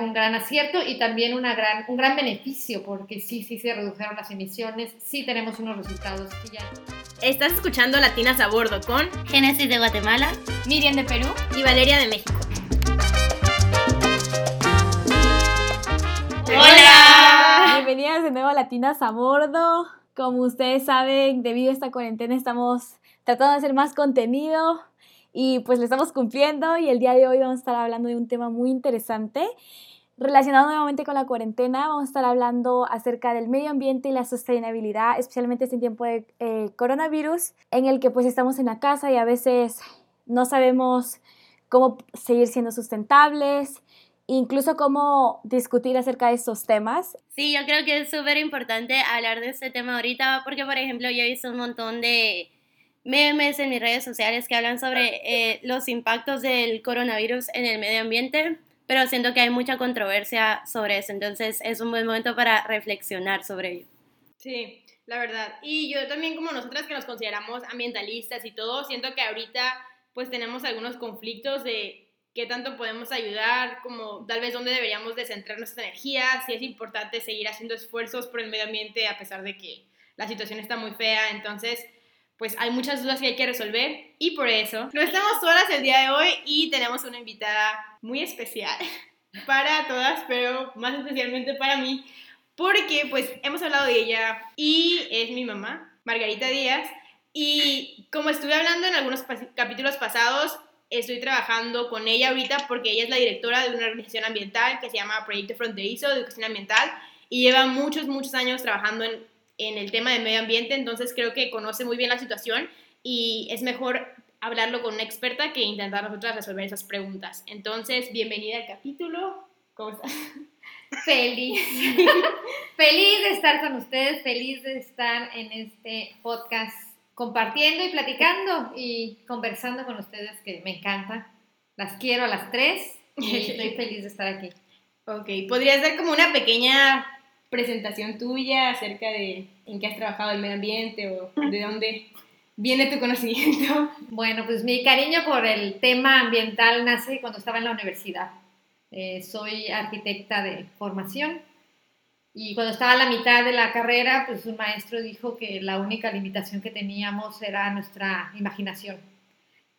un gran acierto y también una gran, un gran beneficio porque sí, sí se redujeron las emisiones, sí tenemos unos resultados que ya... Estás escuchando Latinas a Bordo con Génesis de Guatemala, Miriam de Perú y Valeria de México. ¡Hola! Bienvenidas de nuevo a Latinas a Bordo. Como ustedes saben, debido a esta cuarentena estamos tratando de hacer más contenido y pues le estamos cumpliendo y el día de hoy vamos a estar hablando de un tema muy interesante relacionado nuevamente con la cuarentena. Vamos a estar hablando acerca del medio ambiente y la sostenibilidad, especialmente este tiempo de eh, coronavirus en el que pues estamos en la casa y a veces no sabemos cómo seguir siendo sustentables incluso cómo discutir acerca de estos temas. Sí, yo creo que es súper importante hablar de este tema ahorita porque, por ejemplo, yo he visto un montón de memes en mis redes sociales que hablan sobre eh, los impactos del coronavirus en el medio ambiente, pero siento que hay mucha controversia sobre eso, entonces es un buen momento para reflexionar sobre ello. Sí, la verdad. Y yo también como nosotras que nos consideramos ambientalistas y todo, siento que ahorita pues tenemos algunos conflictos de qué tanto podemos ayudar, como tal vez dónde deberíamos de centrar nuestra energía, si es importante seguir haciendo esfuerzos por el medio ambiente a pesar de que la situación está muy fea, entonces pues hay muchas dudas que hay que resolver y por eso no estamos solas el día de hoy y tenemos una invitada muy especial para todas, pero más especialmente para mí, porque pues hemos hablado de ella y es mi mamá, Margarita Díaz, y como estuve hablando en algunos capítulos pasados, estoy trabajando con ella ahorita porque ella es la directora de una organización ambiental que se llama Proyecto Fronterizo de Educación Ambiental y lleva muchos, muchos años trabajando en en el tema del medio ambiente, entonces creo que conoce muy bien la situación y es mejor hablarlo con una experta que intentar nosotras resolver esas preguntas. Entonces, bienvenida al capítulo. ¿Cómo estás? Feliz. feliz de estar con ustedes, feliz de estar en este podcast compartiendo y platicando y conversando con ustedes, que me encanta. Las quiero a las tres y estoy feliz de estar aquí. Ok, ¿podrías dar como una pequeña presentación tuya acerca de en qué has trabajado el medio ambiente o de dónde viene tu conocimiento. Bueno, pues mi cariño por el tema ambiental nace cuando estaba en la universidad. Eh, soy arquitecta de formación y cuando estaba a la mitad de la carrera, pues un maestro dijo que la única limitación que teníamos era nuestra imaginación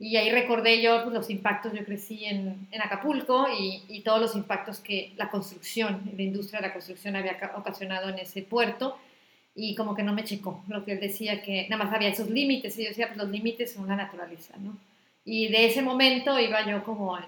y ahí recordé yo pues, los impactos, yo crecí en, en Acapulco y, y, todos los impactos que la construcción, la industria de la construcción había ocasionado en ese puerto y como que no me checó lo que él decía, que nada más había esos límites y yo decía, pues los límites son la naturaleza, ¿no? Y de ese momento iba yo como en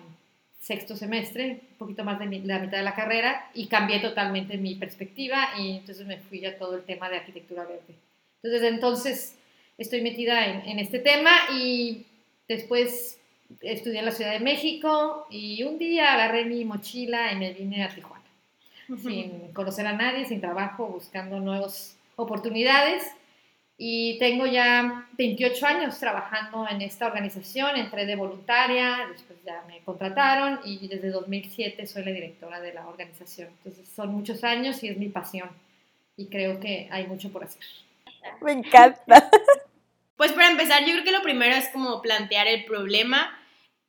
sexto semestre, un poquito más de, la mitad de la carrera y cambié totalmente mi perspectiva y entonces me fui a todo el tema de arquitectura verde. Entonces desde entonces estoy metida en, en este tema y Después estudié en la Ciudad de México y un día agarré mi mochila y me vine a Tijuana, sin conocer a nadie, sin trabajo, buscando nuevas oportunidades. Y tengo ya 28 años trabajando en esta organización, entré de voluntaria, después ya me contrataron y desde 2007 soy la directora de la organización. Entonces son muchos años y es mi pasión y creo que hay mucho por hacer. Me encanta. Pues para empezar, yo creo que lo primero es como plantear el problema.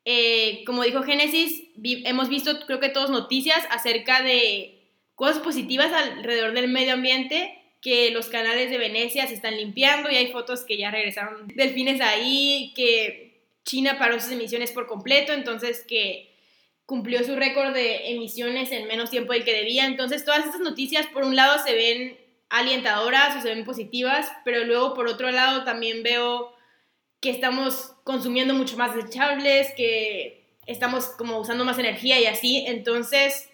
Eh, como dijo Génesis, hemos visto, creo que todos noticias acerca de cosas positivas alrededor del medio ambiente, que los canales de Venecia se están limpiando y hay fotos que ya regresaron delfines ahí, que China paró sus emisiones por completo, entonces que cumplió su récord de emisiones en menos tiempo del que debía. Entonces todas estas noticias por un lado se ven alientadoras o se ven positivas, pero luego por otro lado también veo que estamos consumiendo mucho más desechables, que estamos como usando más energía y así, entonces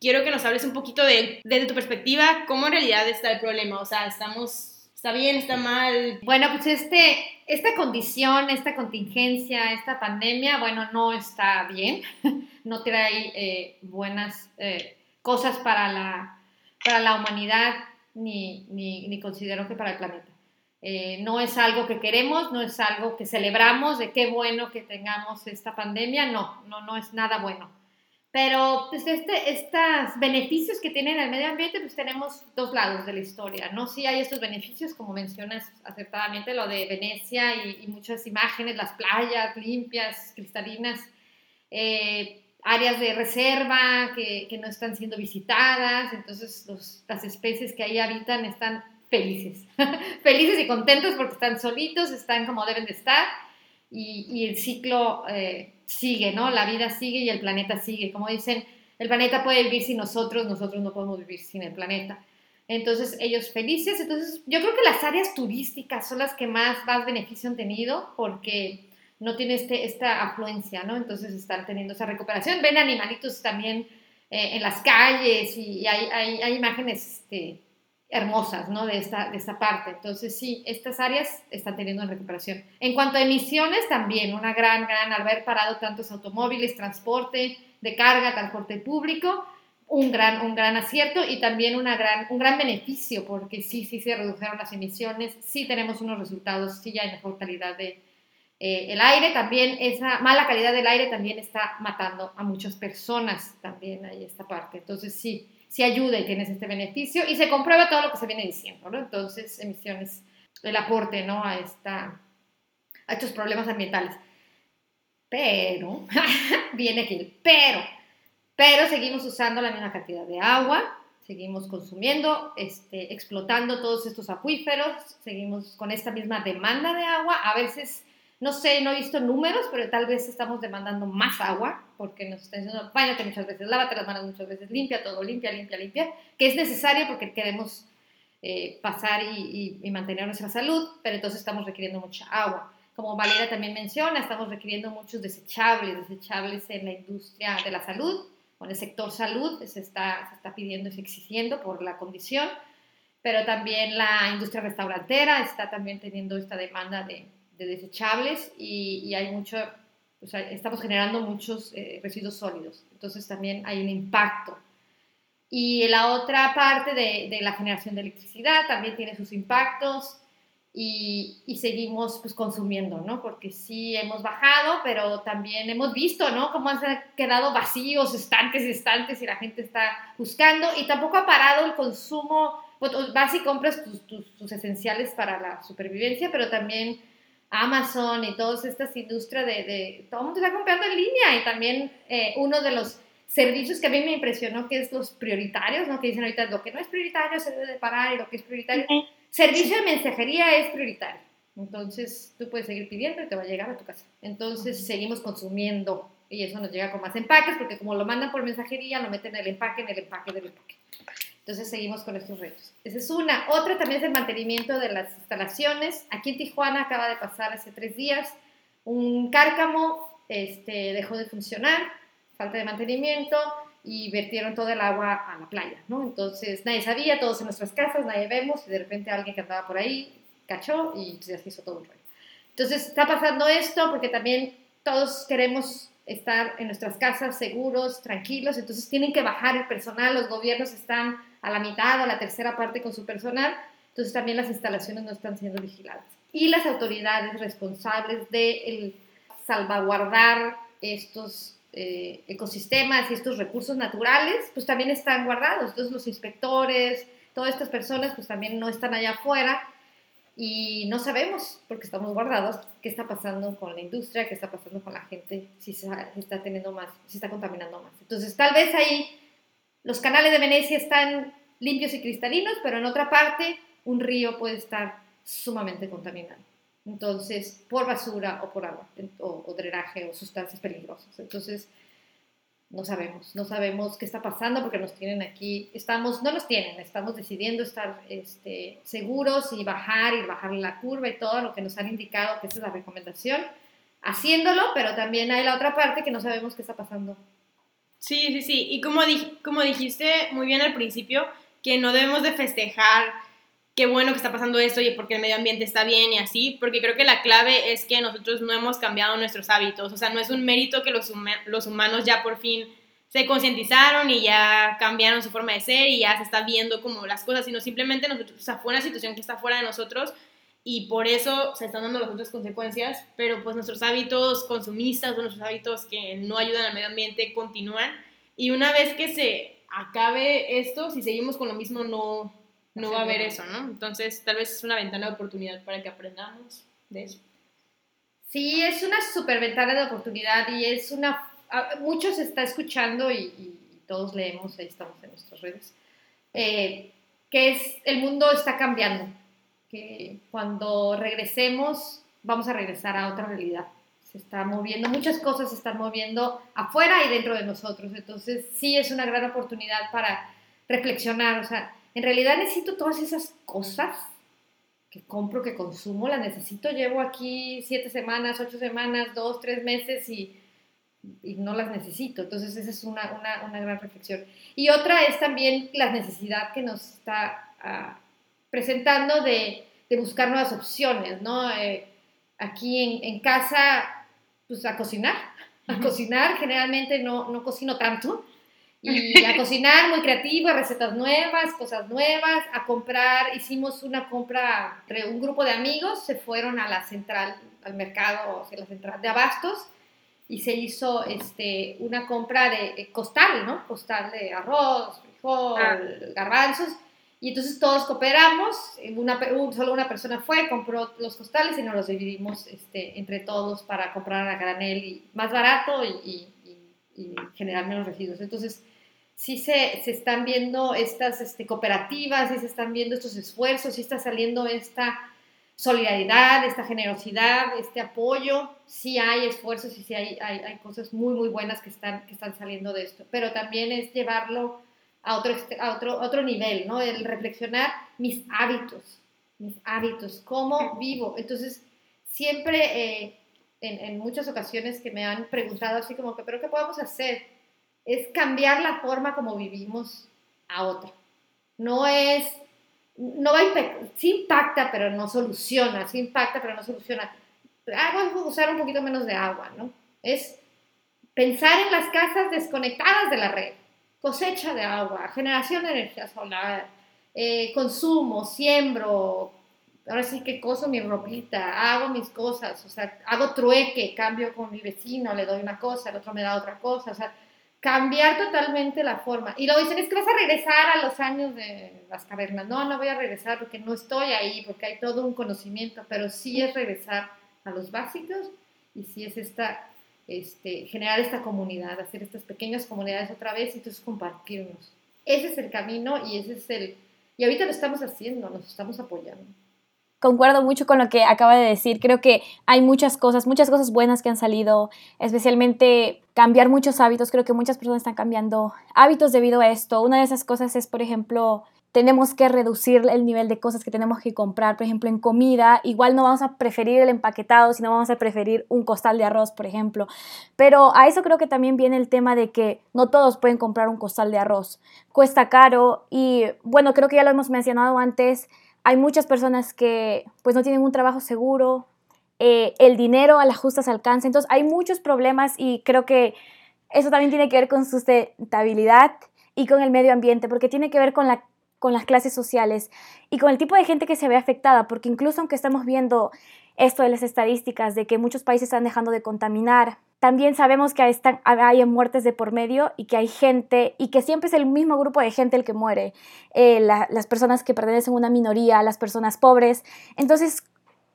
quiero que nos hables un poquito de, desde tu perspectiva, cómo en realidad está el problema, o sea, estamos, está bien, está mal. Bueno, pues este, esta condición, esta contingencia, esta pandemia, bueno, no está bien, no trae eh, buenas eh, cosas para la, para la humanidad ni, ni, ni considero que para el planeta. Eh, no es algo que queremos, no es algo que celebramos, de qué bueno que tengamos esta pandemia, no, no, no es nada bueno. Pero pues este, estos beneficios que tiene el medio ambiente, pues tenemos dos lados de la historia, ¿no? Sí hay estos beneficios, como mencionas acertadamente, lo de Venecia y, muchas imágenes, las playas limpias, cristalinas. Eh, áreas de reserva que, que no están siendo visitadas, entonces los, las especies que ahí habitan están felices, felices y contentos porque están solitos, están como deben de estar y, y el ciclo eh, sigue, ¿no? La vida sigue y el planeta sigue. Como dicen, el planeta puede vivir sin nosotros, nosotros no podemos vivir sin el planeta. Entonces, ellos felices. Entonces, yo creo que las áreas turísticas son las que más, más beneficio han tenido porque no tiene este, esta afluencia, ¿no? Entonces, están teniendo esa recuperación. Ven animalitos también eh, en las calles y hay, hay, hay imágenes este, hermosas, ¿no? De esta, de esta parte. Entonces, sí, estas áreas están teniendo recuperación. En cuanto a emisiones, también una gran, gran, al haber parado tantos automóviles, transporte de carga, transporte público, un gran, un gran acierto y también una gran, un gran beneficio, porque sí, sí se redujeron las emisiones, sí tenemos unos resultados, sí ya hay mejor calidad de eh, el aire, también esa mala calidad del aire también está matando a muchas personas, también hay esta parte. Entonces, sí, si ayuda y tienes este beneficio y se comprueba todo lo que se viene diciendo, ¿no? Entonces, emisiones, el aporte, ¿no? A, esta, a estos problemas ambientales. Pero, viene aquí, pero, pero seguimos usando la misma cantidad de agua, seguimos consumiendo, este, explotando todos estos acuíferos, seguimos con esta misma demanda de agua, a veces no sé, no he visto números, pero tal vez estamos demandando más agua, porque nos están diciendo, bañate muchas veces, lávate las manos muchas veces, limpia todo, limpia, limpia, limpia, que es necesario porque queremos eh, pasar y, y, mantener nuestra salud, pero entonces estamos requiriendo mucha agua. Como Valeria también menciona, estamos requiriendo muchos desechables, desechables en la industria de la salud, o en el sector salud, se está, se está pidiendo y exigiendo por la condición, pero también la industria restaurantera está también teniendo esta demanda de, de desechables y, y hay mucho, o sea, estamos generando muchos eh, residuos sólidos. Entonces también hay un impacto. Y la otra parte de, la generación de electricidad también tiene sus impactos y, y, seguimos pues consumiendo, ¿no? Porque sí hemos bajado, pero también hemos visto, ¿no? Cómo han quedado vacíos, estantes, estantes y la gente está buscando y tampoco ha parado el consumo. Pues, vas y compras tus esenciales para la supervivencia, pero también Amazon y todas estas industrias de, de, todo el mundo está comprando en línea y también eh, uno de los servicios que a mí me impresionó que es los prioritarios, ¿no? Que dicen ahorita lo que no es prioritario se debe de parar y lo que es prioritario. Servicio de mensajería es prioritario. Entonces tú puedes seguir pidiendo y te va a llegar a tu casa. Entonces seguimos consumiendo y eso nos llega con más empaques porque como lo mandan por mensajería lo meten en el empaque, en el empaque del empaque. Entonces seguimos con estos retos. Esa es una. Otra también es el mantenimiento de las instalaciones. Aquí en Tijuana acaba de pasar hace tres días un cárcamo, este, dejó de funcionar, falta de mantenimiento y vertieron todo el agua a la playa, ¿no? Entonces nadie sabía, todos en nuestras casas, nadie vemos y de repente alguien que andaba por ahí cachó y se hizo todo un rollo. Entonces está pasando esto porque también todos queremos estar en nuestras casas seguros, tranquilos, entonces tienen que bajar el personal, los gobiernos están a la mitad o a la tercera parte con su personal, entonces también las instalaciones no están siendo vigiladas. Y las autoridades responsables de salvaguardar estos eh, ecosistemas y estos recursos naturales, pues también están guardados. Entonces los inspectores, todas estas personas, pues también no están allá afuera y no sabemos, porque estamos guardados, qué está pasando con la industria, qué está pasando con la gente, si se está teniendo más, si está contaminando más. Entonces, tal vez ahí los canales de Venecia están limpios y cristalinos, pero en otra parte un río puede estar sumamente contaminado. Entonces, por basura o por agua, o, o drenaje o sustancias peligrosas. Entonces, no sabemos, no sabemos qué está pasando porque nos tienen aquí, estamos, no nos tienen, estamos decidiendo estar este, seguros y bajar y bajar la curva y todo lo que nos han indicado que esa es la recomendación, haciéndolo, pero también hay la otra parte que no sabemos qué está pasando. Sí, sí, sí, y como, como dijiste muy bien al principio, que no debemos de festejar qué bueno que está pasando esto y porque el medio ambiente está bien y así, porque creo que la clave es que nosotros no hemos cambiado nuestros hábitos, o sea, no es un mérito que los, humanos ya por fin se concientizaron y ya cambiaron su forma de ser y ya se está viendo como las cosas, sino simplemente nosotros, o fue una situación que está fuera de nosotros y por eso se están dando las otras consecuencias, pero pues nuestros hábitos consumistas nuestros hábitos que no ayudan al medio ambiente continúan y una vez que se acabe esto, si seguimos con lo mismo, no, no va a haber eso, ¿no? Entonces, tal vez es una ventana de oportunidad para que aprendamos de eso. Sí, es una super ventana de oportunidad y es una muchos está escuchando y, todos leemos, ahí estamos en nuestras redes, eh, que es el mundo está cambiando, que cuando regresemos vamos a regresar a otra realidad. Se está moviendo, muchas cosas se están moviendo afuera y dentro de nosotros. Entonces sí es una gran oportunidad para reflexionar. O sea, en realidad necesito todas esas cosas que compro, que consumo, las necesito. Llevo aquí siete semanas, ocho semanas, dos, tres meses y y no las necesito. Entonces esa es una, una, una, gran reflexión. Y otra es también la necesidad que nos está ah, presentando de, de, buscar nuevas opciones, ¿no? Eh, aquí en, en, casa, pues a cocinar, a cocinar, generalmente no, no cocino tanto, y a cocinar muy creativo, recetas nuevas, cosas nuevas, a comprar, hicimos una compra un grupo de amigos, se fueron a la central, al mercado, a la central de abastos, y se hizo este, una compra de costal, ¿no? Costal de arroz, frijol, ah. garbanzos. Y entonces todos cooperamos, una, solo una persona fue, compró los costales y nos los dividimos este, entre todos para comprar a granel y más barato y, y, generar menos residuos. Entonces, sí se, se están viendo estas este, cooperativas, sí se están viendo estos esfuerzos, sí está saliendo esta solidaridad, esta generosidad, este apoyo. Sí hay esfuerzos y sí hay, hay, cosas muy, muy buenas que están, que están saliendo de esto, pero también es llevarlo a otro, a otro, otro nivel, ¿no? El reflexionar mis hábitos, mis hábitos, cómo vivo. Entonces, siempre eh, en, en, muchas ocasiones que me han preguntado así como que, pero ¿qué podemos hacer? Es cambiar la forma como vivimos a otra. No es no va a sí impacta, pero no soluciona, sí impacta, pero no soluciona. Agua es usar un poquito menos de agua, ¿no? Es pensar en las casas desconectadas de la red, cosecha de agua, generación de energía solar, eh, consumo, siembro, ahora sí que coso mi ropita, hago mis cosas, o sea, hago trueque, cambio con mi vecino, le doy una cosa, el otro me da otra cosa, o sea, cambiar totalmente la forma. Y lo dicen, es que vas a regresar a los años de las cavernas. No, no voy a regresar porque no estoy ahí, porque hay todo un conocimiento, pero sí es regresar a los básicos y sí es esta, este, generar esta comunidad, hacer estas pequeñas comunidades otra vez y entonces compartirnos. Ese es el camino y ese es el... Y ahorita lo estamos haciendo, nos estamos apoyando concuerdo mucho con lo que acaba de decir. Creo que hay muchas cosas, muchas cosas buenas que han salido, especialmente cambiar muchos hábitos. Creo que muchas personas están cambiando hábitos debido a esto. Una de esas cosas es, por ejemplo, tenemos que reducir el nivel de cosas que tenemos que comprar, por ejemplo, en comida. Igual no vamos a preferir el empaquetado, sino vamos a preferir un costal de arroz, por ejemplo. Pero a eso creo que también viene el tema de que no todos pueden comprar un costal de arroz. Cuesta caro y, bueno, creo que ya lo hemos mencionado antes hay muchas personas que pues no tienen un trabajo seguro, eh, el dinero a las justas alcanza, entonces hay muchos problemas y creo que eso también tiene que ver con sustentabilidad y con el medio ambiente, porque tiene que ver con, la, con las clases sociales y con el tipo de gente que se ve afectada, porque incluso aunque estamos viendo esto de las estadísticas de que muchos países están dejando de contaminar, también sabemos que hay muertes de por medio y que hay gente, y que siempre es el mismo grupo de gente el que muere, eh, las personas que pertenecen a una minoría, las personas pobres. Entonces,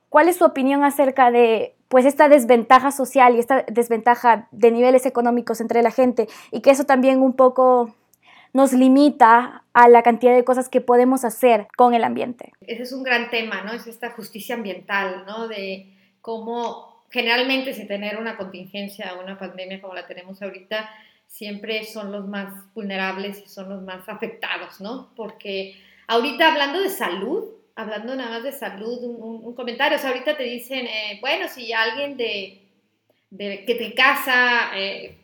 ¿cuál es su opinión acerca de pues esta desventaja social y esta desventaja de niveles económicos entre la gente y que eso también un poco nos limita a la cantidad de cosas que podemos hacer con el ambiente. Ese es un gran tema, ¿no? Es esta justicia ambiental, ¿no? De cómo generalmente sin tener una contingencia o una pandemia como la tenemos ahorita, siempre son los más vulnerables y son los más afectados, ¿no? Porque ahorita hablando de salud, hablando nada más de salud, un, comentario, o sea, ahorita te dicen, eh, bueno, si alguien de, de que te casa eh,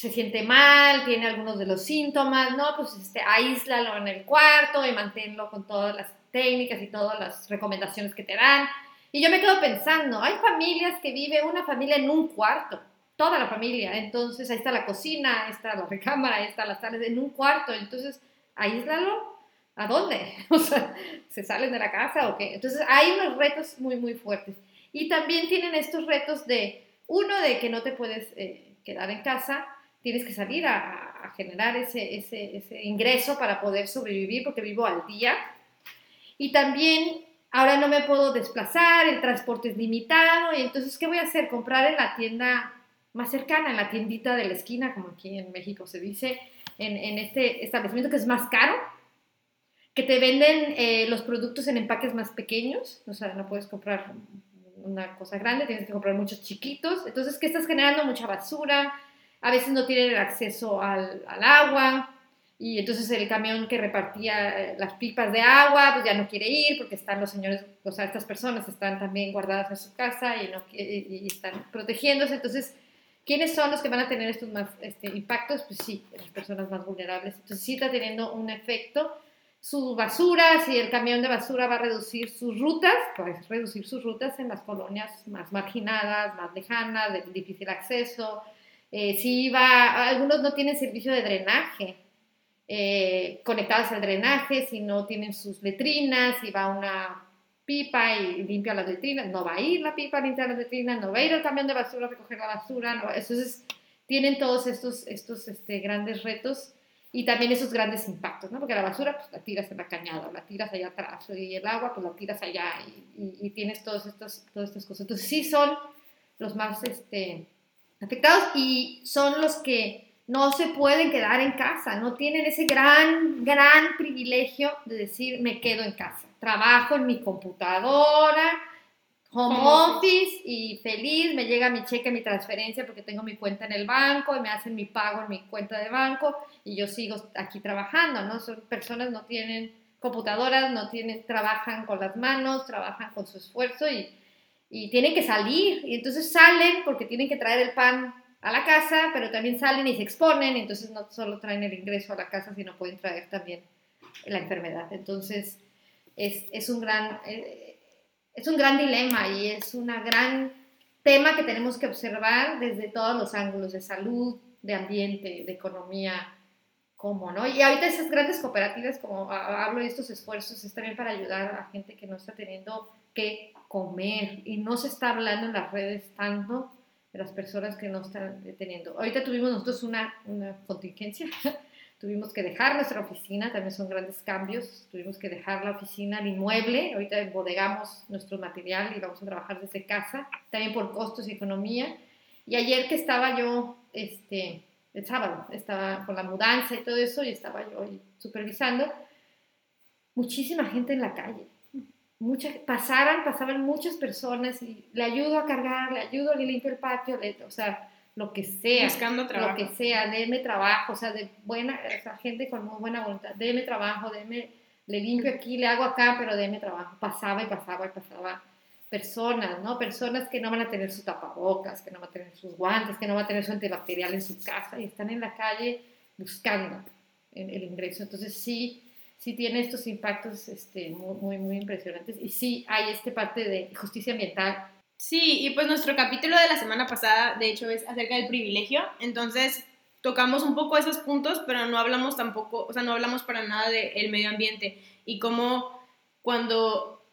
se siente mal, tiene algunos de los síntomas, ¿no? Pues este, aíslalo en el cuarto y manténlo con todas las técnicas y todas las recomendaciones que te dan. Y yo me quedo pensando, hay familias que vive una familia en un cuarto, toda la familia. Entonces ahí está la cocina, ahí está la recámara, ahí está la sala, en un cuarto. Entonces, aíslalo. ¿A dónde? O sea, ¿se salen de la casa o qué? Entonces hay unos retos muy, muy fuertes. Y también tienen estos retos de, uno, de que no te puedes eh, quedar en casa, tienes que salir a, a generar ese, ese, ese ingreso para poder sobrevivir porque vivo al día. Y también ahora no me puedo desplazar, el transporte es limitado, y entonces, ¿qué voy a hacer? Comprar en la tienda más cercana, en la tiendita de la esquina, como aquí en México se dice, en, en este establecimiento que es más caro, que te venden eh, los productos en empaques más pequeños, o sea, no puedes comprar una cosa grande, tienes que comprar muchos chiquitos, entonces que estás generando mucha basura, a veces no tienen acceso al, al agua, y entonces el camión que repartía eh, las pipas de agua, pues ya no quiere ir porque están los señores, o sea, estas personas están también guardadas en su casa y, no, y están protegiéndose. Entonces, ¿quiénes son los que van a tener estos más este, impactos? Pues sí, las personas más vulnerables. Entonces, sí está teniendo un efecto. Su basura, si el camión de basura va a reducir sus rutas, pues reducir sus rutas en las colonias más marginadas, más lejanas, de difícil acceso. Eh, va, algunos no tienen servicio de drenaje eh, conectadas al drenaje, si no tienen sus letrinas, si va una pipa y limpia las letrinas, no va a ir la pipa a limpiar las letrinas, no va a ir el camión de basura a recoger la basura, no, entonces tienen todos estos, estos este, grandes retos y también esos grandes impactos, ¿no? Porque la basura pues la tiras en la cañada, la tiras allá atrás, y el agua pues la tiras allá y, y, tienes todos estos, todas estas cosas. Entonces sí son los más este, afectados y son los que no se pueden quedar en casa, no tienen ese gran, gran privilegio de decir me quedo en casa. Trabajo en mi computadora, home office y feliz, me llega mi cheque, mi transferencia porque tengo mi cuenta en el banco y me hacen mi pago en mi cuenta de banco y yo sigo aquí trabajando, ¿no? Son personas no tienen computadoras, no tienen, trabajan con las manos, trabajan con su esfuerzo y, y tienen que salir y entonces salen porque tienen que traer el pan a la casa, pero también salen y se exponen, entonces no solo traen el ingreso a la casa, sino pueden traer también la enfermedad. Entonces, es, es un, gran, eh, es un gran dilema y es un gran tema que tenemos que observar desde todos los ángulos de salud, de ambiente, de economía, cómo, ¿no? Y ahorita esas grandes cooperativas, como hablo de estos esfuerzos, es también para ayudar a gente que no está teniendo que comer. Y no se está hablando en las redes tanto de las personas que no están teniendo. Ahorita tuvimos nosotros una, una contingencia, tuvimos que dejar nuestra oficina, también son grandes cambios, tuvimos que dejar la oficina, el inmueble, ahorita embodegamos nuestro material y vamos a trabajar desde casa, también por costos y economía. Y ayer que estaba yo, este, el sábado, estaba con la mudanza y todo eso, y estaba yo supervisando, muchísima gente en la calle muchas, pasaran, pasaban muchas personas y le ayudo a cargar, le ayudo, le limpio el patio, o sea, lo que sea. Buscando trabajo. Lo que sea, déme trabajo, o sea, de buena, o sea, gente con muy buena voluntad, déme trabajo, déme, le limpio aquí, le hago acá, pero déme trabajo. Pasaba y pasaba y pasaba personas, ¿no? Personas que no van a tener sus tapabocas, que no van a tener sus guantes, que no van a tener su antibacterial en su casa y están en la calle buscando el ingreso. Entonces sí, sí tiene estos impactos este, muy, muy, impresionantes y sí hay este parte de justicia ambiental. Sí, y pues nuestro capítulo de la semana pasada, de hecho, es acerca del privilegio, entonces tocamos un poco esos puntos, pero no hablamos tampoco, o sea, no hablamos para nada del medio ambiente y cómo cuando,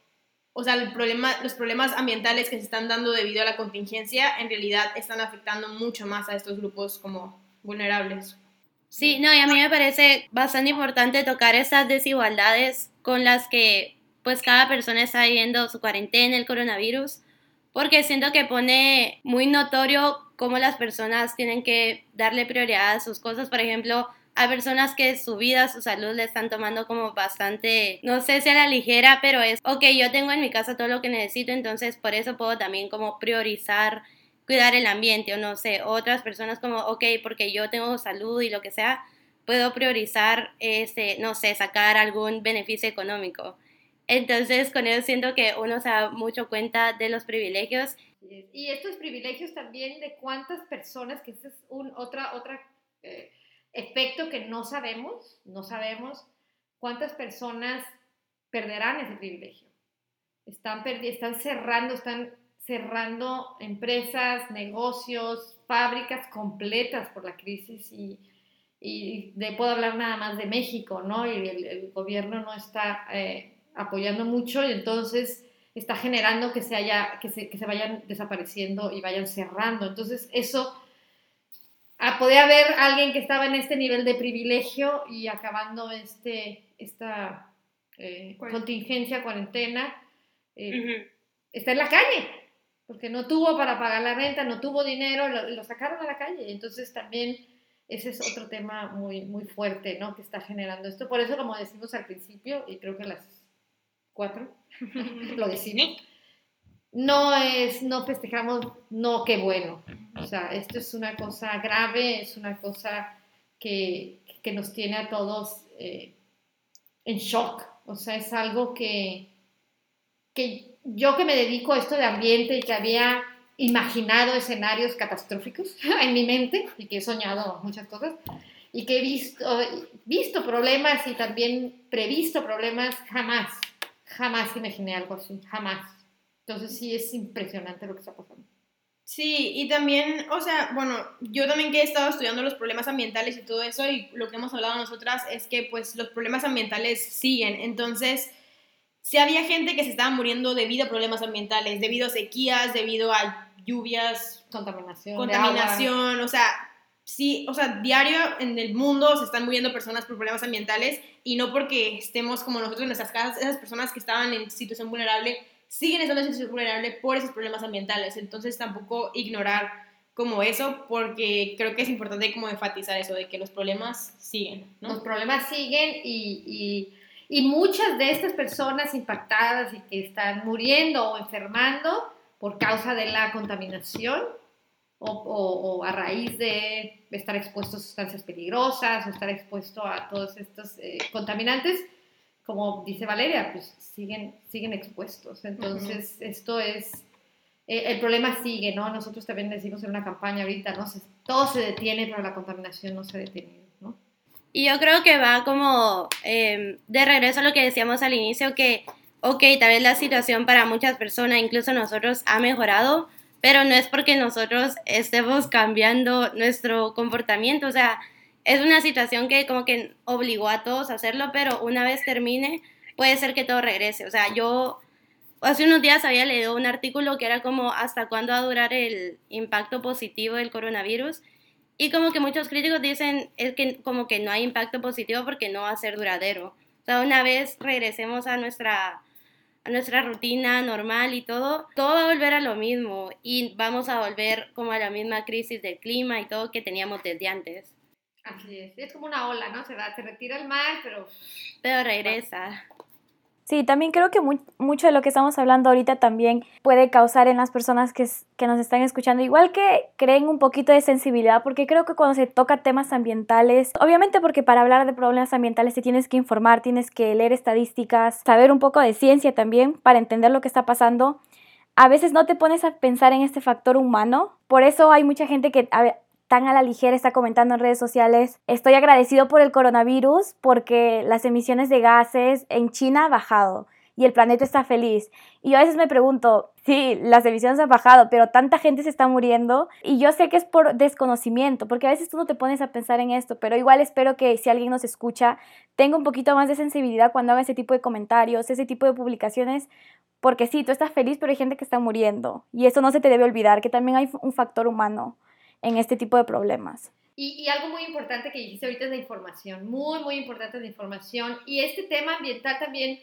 o sea, el problema, los problemas ambientales que se están dando debido a la contingencia, en realidad están afectando mucho más a estos grupos como vulnerables. Sí, no, y a mí me parece bastante importante tocar esas desigualdades con las que pues cada persona está viviendo su cuarentena, el coronavirus, porque siento que pone muy notorio cómo las personas tienen que darle prioridad a sus cosas. Por ejemplo, hay personas que su vida, su salud le están tomando como bastante, no sé si a la ligera, pero es, ok, yo tengo en mi casa todo lo que necesito, entonces por eso puedo también como priorizar cuidar el ambiente o no sé, otras personas como, ok, porque yo tengo salud y lo que sea, puedo priorizar, este, no sé, sacar algún beneficio económico. Entonces, con eso siento que uno se da mucho cuenta de los privilegios. Y estos privilegios también de cuántas personas, que ese es un otra, otra eh, efecto que no sabemos, no sabemos cuántas personas perderán ese privilegio. Están, están cerrando, están cerrando empresas, negocios, fábricas completas por la crisis y, y de, puedo hablar nada más de México, ¿no? Y el, gobierno no está eh, apoyando mucho y entonces está generando que se, haya, que se, que se vayan desapareciendo y vayan cerrando. Entonces eso, a, podía haber alguien que estaba en este nivel de privilegio y acabando este, esta eh, contingencia, cuarentena, eh, está en la calle porque no tuvo para pagar la renta, no tuvo dinero, lo, lo sacaron a la calle. Entonces también ese es otro tema muy, muy fuerte, ¿no? Que está generando esto. Por eso, como decimos al principio, y creo que las cuatro lo decimos, no es, no festejamos, no, qué bueno. O sea, esto es una cosa grave, es una cosa que, que nos tiene a todos eh, en shock. O sea, es algo que, que yo que me dedico a esto de ambiente y que había imaginado escenarios catastróficos en mi mente y que he soñado muchas cosas y que he visto, visto problemas y también previsto problemas, jamás, jamás imaginé algo así, jamás. Entonces sí es impresionante lo que está pasando. Sí, y también, o sea, bueno, yo también que he estado estudiando los problemas ambientales y todo eso, y lo que hemos hablado nosotras es que pues los problemas ambientales siguen. Entonces, si había gente que se estaba muriendo debido a problemas ambientales, debido a sequías, debido a lluvias, contaminación, contaminación, o sea, sí, o sea, diario en el mundo se están muriendo personas por problemas ambientales y no porque estemos como nosotros en nuestras casas, esas personas que estaban en situación vulnerable siguen estando en situación vulnerable por esos problemas ambientales, entonces tampoco ignorar como eso, porque creo que es importante como enfatizar eso, de que los problemas siguen, ¿no? Los problemas siguen y, y, y muchas de estas personas impactadas y que están muriendo o enfermando, por causa de la contaminación o, o, a raíz de estar expuesto a sustancias peligrosas o estar expuesto a todos estos eh, contaminantes, como dice Valeria, pues siguen, siguen expuestos. Entonces, esto es, eh, el problema sigue, ¿no? Nosotros también decimos en una campaña ahorita, ¿no? Se, todo se detiene, pero la contaminación no se detiene, ¿no? Y yo creo que va como eh, de regreso a lo que decíamos al inicio, que ok, tal vez la situación para muchas personas, incluso nosotros, ha mejorado, pero no es porque nosotros estemos cambiando nuestro comportamiento, o sea, es una situación que como que obligó a todos a hacerlo, pero una vez termine, puede ser que todo regrese. O sea, yo hace unos días había leído un artículo que era como hasta cuándo va a durar el impacto positivo del coronavirus. Y como que muchos críticos dicen es que como que no hay impacto positivo porque no va a ser duradero. O sea, una vez regresemos a nuestra nuestra rutina normal y todo, todo va a volver a lo mismo y vamos a volver como a la misma crisis del clima y todo que teníamos desde antes. Así es, es como una ola, ¿no? Se, va, se retira el mar, pero... Pero regresa. Sí, también creo que mucho de lo que estamos hablando ahorita también puede causar en las personas que, que, nos están escuchando, igual que creen un poquito de sensibilidad, porque creo que cuando se toca temas ambientales, obviamente porque para hablar de problemas ambientales te tienes que informar, tienes que leer estadísticas, saber un poco de ciencia también para entender lo que está pasando. A veces no te pones a pensar en este factor humano, por eso hay mucha gente que tan a la ligera está comentando en redes sociales, estoy agradecido por el coronavirus porque las emisiones de gases en China han bajado y el planeta está feliz. Y yo a veces me pregunto, sí, las emisiones han bajado, pero tanta gente se está muriendo y yo sé que es por desconocimiento, porque a veces tú no te pones a pensar en esto, pero igual espero que si alguien nos escucha, tenga un poquito más de sensibilidad cuando haga ese tipo de comentarios, ese tipo de publicaciones, porque sí, tú estás feliz, pero hay gente que está muriendo y eso no se te debe olvidar, que también hay un factor humano en este tipo de problemas. Y, algo muy importante que dijiste ahorita es la información, muy, muy importante la información. Y este tema ambiental también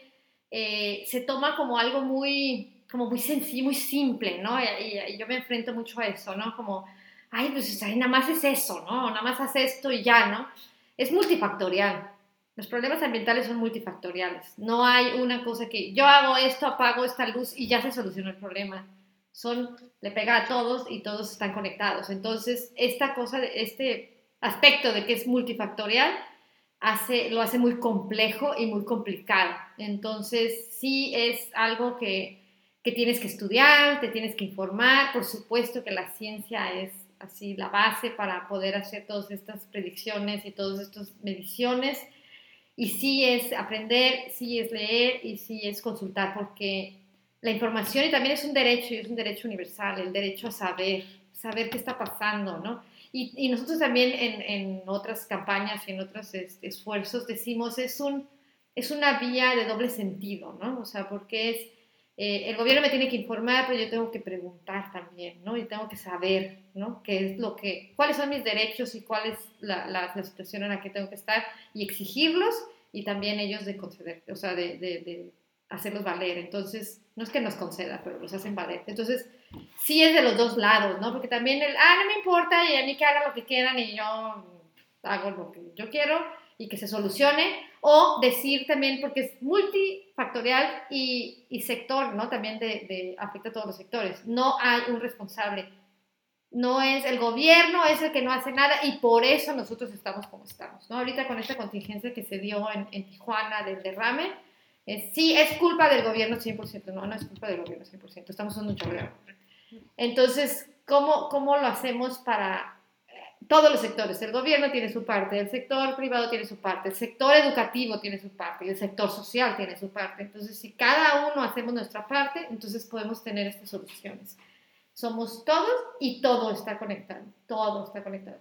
eh, se toma como algo muy, como muy sencillo, muy simple, ¿no? Y, yo me enfrento mucho a eso, ¿no? Como, ay, pues nada más es eso, ¿no? Nada más hace esto y ya, ¿no? Es multifactorial. Los problemas ambientales son multifactoriales. No hay una cosa que yo hago esto, apago esta luz y ya se solucionó el problema son, le pega a todos y todos están conectados. Entonces, esta cosa, este aspecto de que es multifactorial, hace, lo hace muy complejo y muy complicado. Entonces, sí es algo que, que tienes que estudiar, te tienes que informar. Por supuesto que la ciencia es así la base para poder hacer todas estas predicciones y todas estas mediciones. Y sí es aprender, sí es leer y sí es consultar, porque la información y también es un derecho y es un derecho universal, el derecho a saber, saber qué está pasando, ¿no? Y, nosotros también en, en, otras campañas y en otros esfuerzos decimos es, un, es una vía de doble sentido, ¿no? O sea, porque es, eh, el gobierno me tiene que informar, pero yo tengo que preguntar también, ¿no? Y tengo que saber, ¿no? ¿Qué es lo que, cuáles son mis derechos y cuál es la, la, situación en la que tengo que estar y exigirlos y también ellos de conceder, o sea, de hacerlos valer. Entonces, no es que nos conceda, pero los hacen valer. Entonces, sí es de los dos lados, ¿no? Porque también el, ah, no me importa y a mí que hagan lo que quieran y yo hago lo que yo quiero y que se solucione, o decir también, porque es multifactorial y, y sector, ¿no? También de, de, afecta a todos los sectores. No hay un responsable. No es el gobierno, es el que no hace nada y por eso nosotros estamos como estamos, ¿no? Ahorita con esta contingencia que se dio en, en Tijuana del derrame, sí, es culpa del gobierno 100%, no, no es culpa del gobierno 100%, estamos en un chorreo. Entonces, ¿cómo, ¿cómo lo hacemos para todos los sectores. El gobierno tiene su parte, el sector privado tiene su parte, el sector educativo tiene su parte y el sector social tiene su parte. Entonces, si cada uno hacemos nuestra parte, entonces podemos tener estas soluciones. Somos todos y todo está conectado, todo está conectado.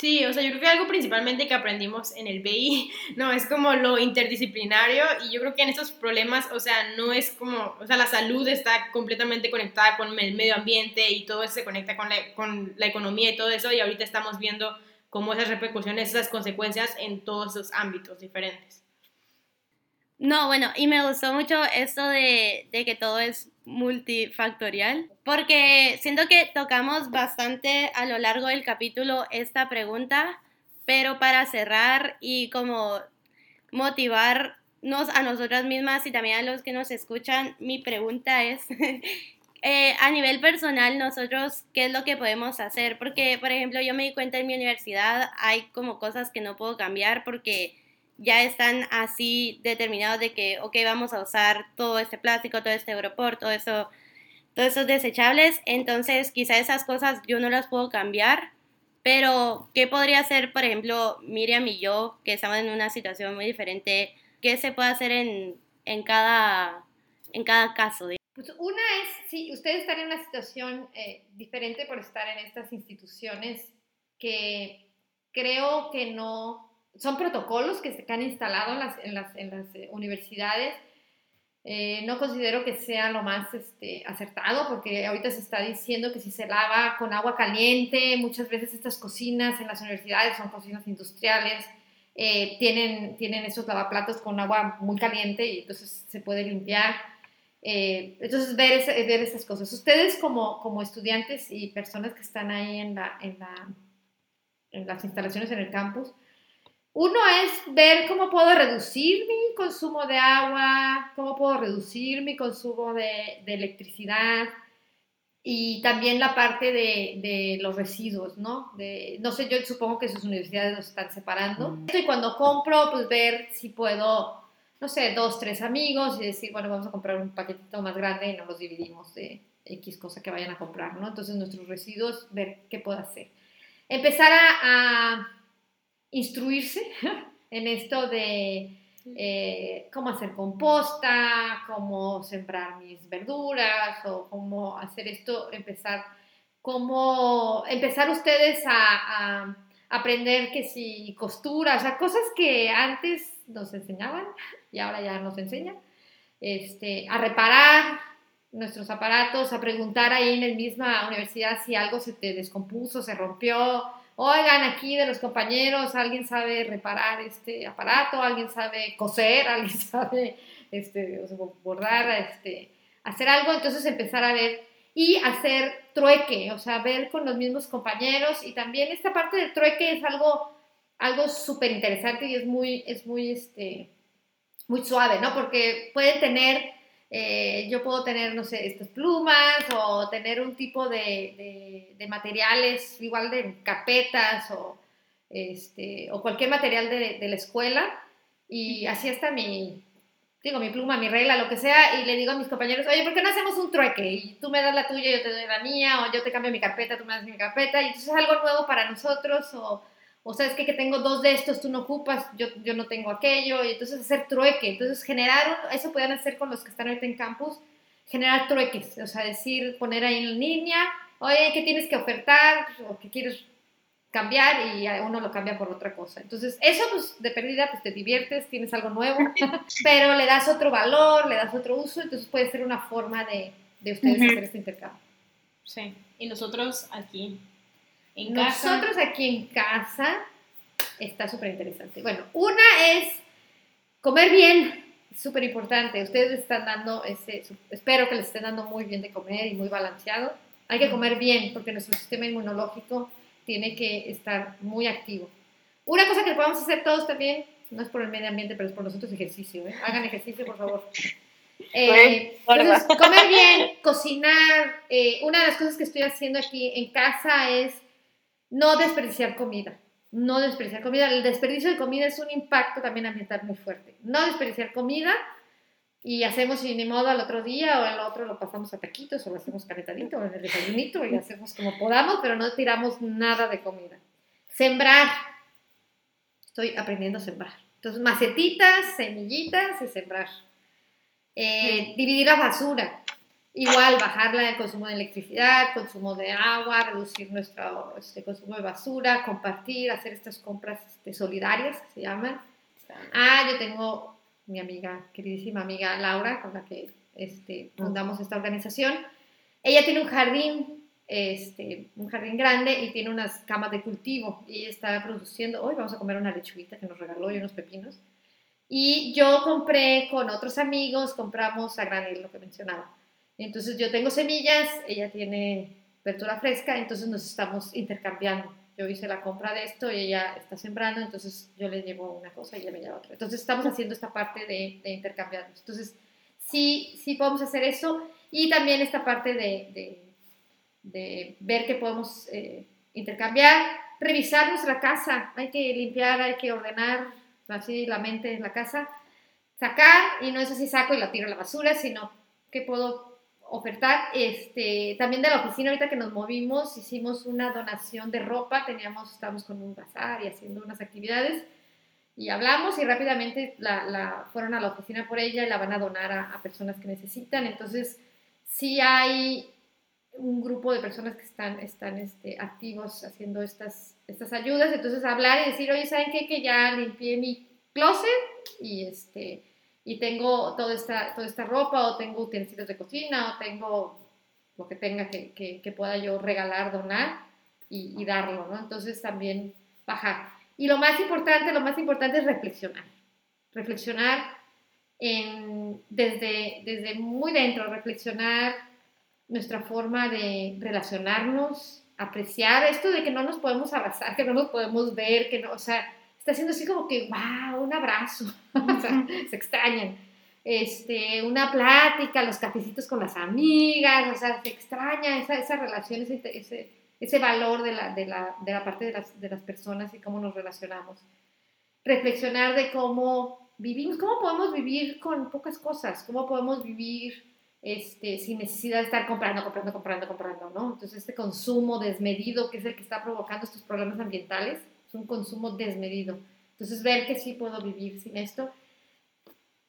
Sí, o sea, yo creo que algo principalmente que aprendimos en el BI, no, es como lo interdisciplinario y yo creo que en estos problemas, o sea, no es como, o sea, la salud está completamente conectada con el medio ambiente y todo eso se conecta con la, con la economía y todo eso y ahorita estamos viendo cómo esas repercusiones, esas consecuencias en todos esos ámbitos diferentes. No, bueno, y me gustó mucho esto de, de que todo es multifactorial, porque siento que tocamos bastante a lo largo del capítulo esta pregunta, pero para cerrar y como motivarnos a nosotras mismas y también a los que nos escuchan, mi pregunta es, eh, a nivel personal, nosotros, ¿qué es lo que podemos hacer? Porque, por ejemplo, yo me di cuenta en mi universidad, hay como cosas que no puedo cambiar porque ya están así determinados de que, ok, vamos a usar todo este plástico, todo este aeropuerto, todo eso, todos esos desechables, entonces quizá esas cosas yo no las puedo cambiar, pero ¿qué podría hacer, por ejemplo, Miriam y yo, que estamos en una situación muy diferente, qué se puede hacer en, en, cada, en cada caso? Pues una es, sí, ustedes están en una situación eh, diferente por estar en estas instituciones que creo que no son protocolos que se han instalado en las, en las, en las eh, universidades. Eh, no considero que sea lo más este, acertado porque ahorita se está diciendo que si se lava con agua caliente, muchas veces estas cocinas en las universidades son cocinas industriales, eh, tienen, tienen esos lavaplatos con agua muy caliente y entonces se puede limpiar. entonces, ver, ver esas cosas. Ustedes como, como estudiantes y personas que están ahí en, la, en, la, en las instalaciones en el campus, uno es ver cómo puedo reducir mi consumo de agua, cómo puedo reducir mi consumo de, electricidad y también la parte de, los residuos, ¿no? De, no sé, yo supongo que sus universidades los están separando. Y cuando compro, pues ver si puedo, no sé, dos, tres amigos y decir, bueno, vamos a comprar un paquetito más grande y nos los dividimos de X cosa que vayan a comprar, ¿no? Entonces nuestros residuos, ver qué puedo hacer. Empezar a instruirse en esto de eh, cómo hacer composta, cómo sembrar mis verduras o cómo hacer esto, empezar, cómo empezar ustedes a, aprender que si costura, o sea, cosas que antes nos enseñaban y ahora ya nos enseñan, este, a reparar nuestros aparatos, a preguntar ahí en la misma universidad si algo se te descompuso, se rompió, oigan, aquí de los compañeros, alguien sabe reparar este aparato, alguien sabe coser, alguien sabe este, bordar, este, hacer algo, entonces empezar a ver y hacer trueque, o sea, ver con los mismos compañeros. Y también esta parte del trueque es algo algo súper interesante y es muy, es muy, este, muy suave, ¿no? Porque pueden tener eh, yo puedo tener, no sé, estas plumas o tener un tipo de, de, materiales, igual de carpetas o, este, o cualquier material de, de, la escuela. Y así está mi, digo, mi pluma, mi regla, lo que sea, y le digo a mis compañeros, oye, ¿por qué no hacemos un trueque? Y tú me das la tuya, yo te doy la mía, o yo te cambio mi carpeta, tú me das mi carpeta, y entonces es algo nuevo para nosotros, o o sabes que, que tengo dos de estos, tú no ocupas, yo, yo no tengo aquello, y entonces hacer trueque. Entonces generar, eso pueden hacer con los que están ahorita en campus, generar trueques, o sea, decir, poner ahí en línea, oye, ¿qué tienes que ofertar? O ¿qué quieres cambiar? Y uno lo cambia por otra cosa. Entonces, eso, pues, de pérdida, pues te diviertes, tienes algo nuevo, pero le das otro valor, le das otro uso, entonces puede ser una forma de, de ustedes hacer este intercambio. Sí, y nosotros aquí nosotros aquí en casa está súper interesante. Bueno, una es comer bien, súper importante. Ustedes les están dando ese, espero que les estén dando muy bien de comer y muy balanceado. Hay que comer bien porque nuestro sistema inmunológico tiene que estar muy activo. Una cosa que podemos hacer todos también, no es por el medio ambiente, pero es por nosotros ejercicio. ¿eh? Hagan ejercicio, por favor. Eh, entonces, comer bien, cocinar. eh, una de las cosas que estoy haciendo aquí en casa es no desperdiciar comida. No desperdiciar comida. El desperdicio de comida es un impacto también ambiental muy fuerte. No desperdiciar comida y hacemos y ni modo al otro día o al otro lo pasamos a taquitos o lo hacemos calentadito o en el desayunito y hacemos como podamos, pero no tiramos nada de comida. Sembrar. Estoy aprendiendo a sembrar. Entonces, macetitas, semillitas y sembrar. Eh, dividir la basura. Igual, bajarla el consumo de electricidad, consumo de agua, reducir nuestro este, consumo de basura, compartir, hacer estas compras este, solidarias que se llaman. Ah, yo tengo mi amiga, queridísima amiga Laura, con la que este, fundamos esta organización. Ella tiene un jardín, este, un jardín grande y tiene unas camas de cultivo y está produciendo, hoy vamos a comer una lechuguita que nos regaló y unos pepinos. Y yo compré con otros amigos, compramos a granel, lo que mencionaba. Entonces yo tengo semillas, ella tiene verdura fresca, entonces nos estamos intercambiando. Yo hice la compra de esto y ella está sembrando, entonces yo le llevo una cosa y ella me lleva otra. Entonces estamos haciendo esta parte de, intercambiarnos. Entonces sí, sí podemos hacer eso y también esta parte de ver que podemos eh, intercambiar, revisar nuestra casa. Hay que limpiar, hay que ordenar así la mente en la casa, sacar y no es así saco y la tiro a la basura, sino que puedo ofertar. Este, también de la oficina, ahorita que nos movimos, hicimos una donación de ropa, teníamos, estábamos con un bazar y haciendo unas actividades, y hablamos y rápidamente la, la fueron a la oficina por ella y la van a donar a, a, personas que necesitan. Entonces, sí hay un grupo de personas que están, están este, activos haciendo estas, estas ayudas. Entonces, hablar y decir, oye, ¿saben qué? Que ya limpié mi closet y este y tengo toda esta, toda esta ropa o tengo utensilios de cocina o tengo lo que tenga que, que, que pueda yo regalar, donar y, y, darlo, ¿no? Entonces también bajar. Y lo más importante, lo más importante es reflexionar. Reflexionar en, desde, desde muy dentro, reflexionar nuestra forma de relacionarnos, apreciar esto de que no nos podemos abrazar, que no nos podemos ver, que no, o sea, está haciendo así como que, wow, un abrazo, o sea, se extrañan. Este, una plática, los cafecitos con las amigas, o sea, se extraña esa, esa relación, ese, ese, ese valor de la, de, la, de la parte de las, de las personas y cómo nos relacionamos. Reflexionar de cómo vivimos, cómo podemos vivir con pocas cosas, cómo podemos vivir este, sin necesidad de estar comprando, comprando, comprando, comprando, ¿no? Entonces, este consumo desmedido que es el que está provocando estos problemas ambientales, es un consumo desmedido. Entonces, ver que sí puedo vivir sin esto.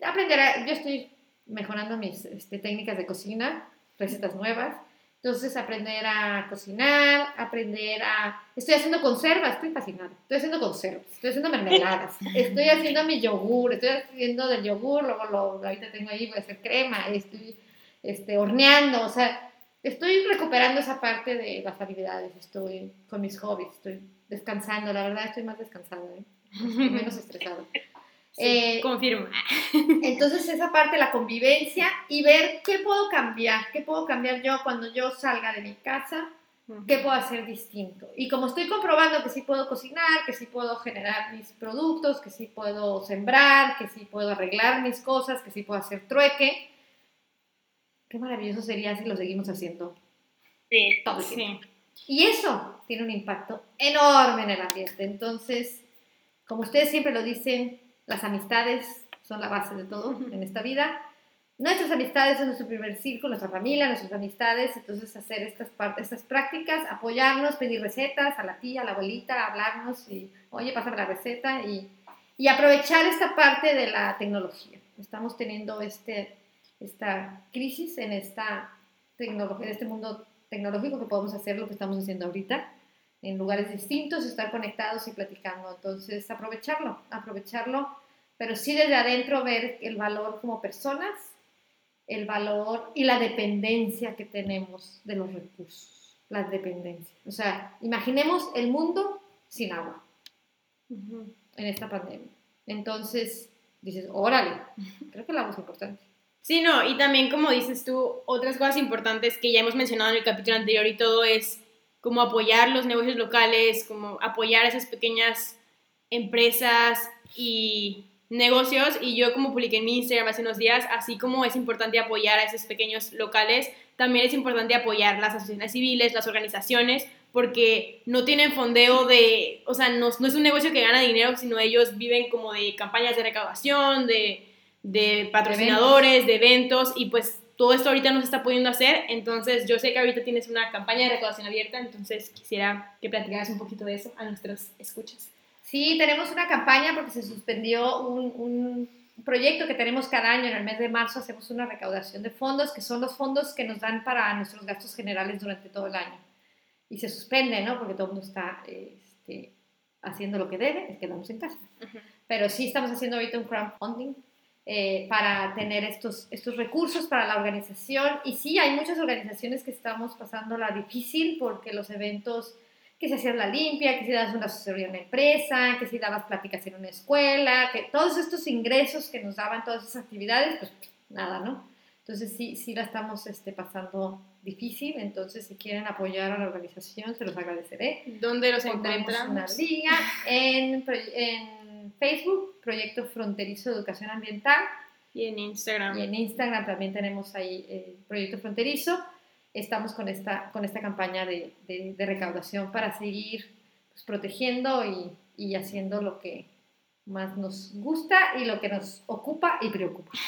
Aprender a, yo estoy mejorando mis este, técnicas de cocina, recetas nuevas. Entonces, aprender a cocinar, aprender a... Estoy haciendo conservas, estoy fascinada. Estoy haciendo conservas, estoy haciendo mermeladas, estoy haciendo mi yogur, estoy haciendo del yogur, luego lo, ahorita tengo ahí, voy a hacer crema, estoy este, horneando, o sea, estoy recuperando esa parte de las habilidades, estoy con mis hobbies, estoy descansando, la verdad estoy más descansada, ¿eh? estoy menos estresada. Sí, eh, confirmo. Entonces esa parte, la convivencia y ver qué puedo cambiar, qué puedo cambiar yo cuando yo salga de mi casa, qué puedo hacer distinto. Y como estoy comprobando que sí puedo cocinar, que sí puedo generar mis productos, que sí puedo sembrar, que sí puedo arreglar mis cosas, que sí puedo hacer trueque, qué maravilloso sería si lo seguimos haciendo sí, todo el tiempo. Sí. Y eso tiene un impacto enorme en el ambiente. Entonces, como ustedes siempre lo dicen, las amistades son la base de todo en esta vida. Nuestras amistades son nuestro primer círculo, nuestra familia, nuestras amistades. Entonces, hacer estas, estas prácticas, apoyarnos, pedir recetas a la tía, a la abuelita, hablarnos y, oye, pásame la receta y, y aprovechar esta parte de la tecnología. Estamos teniendo este, esta crisis en esta tecnología, en este mundo tecnológico que podemos hacer lo que estamos haciendo ahorita en lugares distintos, estar conectados y platicando. Entonces, aprovecharlo, aprovecharlo, pero sí desde adentro ver el valor como personas, el valor y la dependencia que tenemos de los recursos, la dependencia. O sea, imaginemos el mundo sin agua uh -huh. en esta pandemia. Entonces, dices, órale, creo que la voz es importante. Sí, no, y también como dices tú, otras cosas importantes que ya hemos mencionado en el capítulo anterior y todo es como apoyar los negocios locales, como apoyar esas pequeñas empresas y negocios. Y yo como publiqué en mi Instagram hace unos días, así como es importante apoyar a esos pequeños locales, también es importante apoyar las asociaciones civiles, las organizaciones, porque no tienen fondeo de, o sea, no, no es un negocio que gana dinero, sino ellos viven como de campañas de recaudación, de, de patrocinadores, de eventos, y pues todo esto ahorita no se está pudiendo hacer, entonces yo sé que ahorita tienes una campaña de recaudación abierta, entonces quisiera que platicaras un poquito de eso a nuestros escuchas. Sí, tenemos una campaña porque se suspendió un, un proyecto que tenemos cada año. En el mes de marzo hacemos una recaudación de fondos, que son los fondos que nos dan para nuestros gastos generales durante todo el año. Y se suspende, ¿no? Porque todo el mundo está este, haciendo lo que debe, es quedamos en casa. Pero sí estamos haciendo ahorita un crowdfunding eh, para tener estos, estos recursos para la organización. Y sí, hay muchas organizaciones que estamos pasando la difícil porque los eventos que se hacía la limpia, que si dabas una asesoría en una empresa, que si dabas pláticas en una escuela, que todos estos ingresos que nos daban todas esas actividades, pues nada, ¿no? Entonces sí, sí la estamos este, pasando difícil, entonces si quieren apoyar a la organización, se los agradeceré. ¿Dónde los Formamos encontramos? Una liga en, en Facebook, Proyecto Fronterizo de Educación Ambiental, Y en Instagram. y en Instagram también tenemos ahí eh, Proyecto Fronterizo. Estamos con esta, con esta campaña de, de- de recaudación para seguir pues, protegiendo y, y haciendo lo que más nos gusta y lo que nos ocupa y preocupa.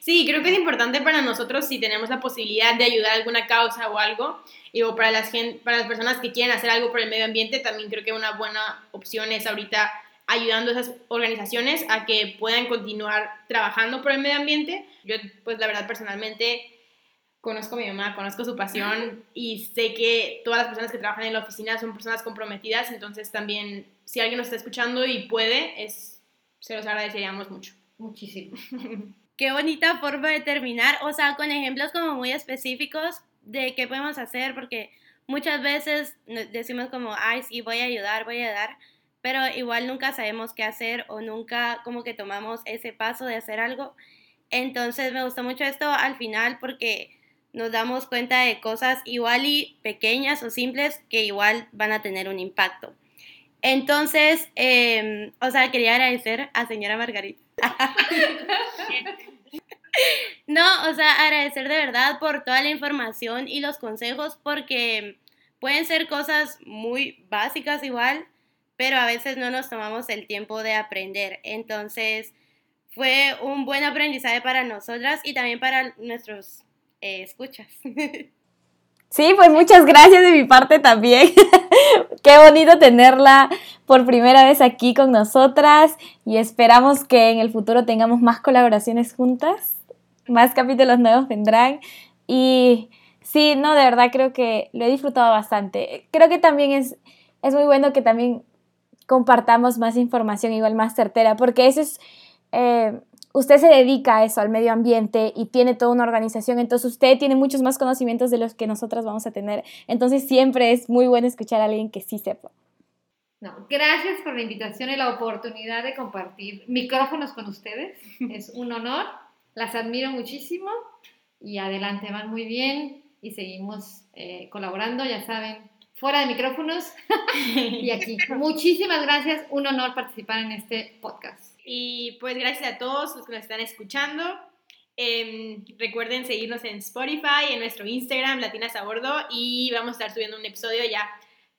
Sí, creo que es importante para nosotros si tenemos la posibilidad de ayudar a alguna causa o algo, y o para las, para las personas que quieren hacer algo por el medio ambiente, también creo que una buena opción es ahorita ayudando a esas organizaciones a que puedan continuar trabajando por el medio ambiente. Yo, pues la verdad, personalmente conozco a mi mamá, conozco su pasión y sé que todas las personas que trabajan en la oficina son personas comprometidas, entonces también si alguien nos está escuchando y puede, es, se los agradeceríamos mucho. Muchísimo. Qué bonita forma de terminar, o sea, con ejemplos como muy específicos de qué podemos hacer, porque muchas veces decimos como, ay, sí, voy a ayudar, voy a dar, pero igual nunca sabemos qué hacer o nunca como que tomamos ese paso de hacer algo. Entonces me gustó mucho esto al final porque nos damos cuenta de cosas igual y pequeñas o simples que igual van a tener un impacto. Entonces, em, o sea, quería agradecer a señora Margarita. No, o sea, agradecer de verdad por toda la información y los consejos porque pueden ser cosas muy básicas igual, pero a veces no nos tomamos el tiempo de aprender. Entonces, fue un buen aprendizaje para nosotras y también para nuestros eh, escuchas. Sí, pues muchas gracias de mi parte también. Qué bonito tenerla por primera vez aquí con nosotras y esperamos que en el futuro tengamos más colaboraciones juntas, más capítulos nuevos vendrán y sí, no, de verdad creo que lo he disfrutado bastante. Creo que también es, es muy bueno que también compartamos más información igual más certera, porque eso es... eh, usted se dedica a eso, al medio ambiente, y tiene toda una organización, entonces usted tiene muchos más conocimientos de los que nosotras vamos a tener. Entonces siempre es muy bueno escuchar a alguien que sí sepa. No, gracias por la invitación y la oportunidad de compartir micrófonos con ustedes. Es un honor, las admiro muchísimo y adelante, van muy bien y seguimos eh, colaborando, ya saben, fuera de micrófonos y aquí. Muchísimas gracias, un honor participar en este podcast. Y pues gracias a todos los que nos están escuchando. Em, recuerden seguirnos en Spotify, en nuestro Instagram, Latinas a Bordo, y vamos a estar subiendo un episodio ya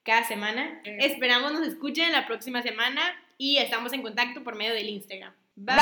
cada semana. Esperamos nos escuchen la próxima semana y estamos en contacto por medio del Instagram. Bye.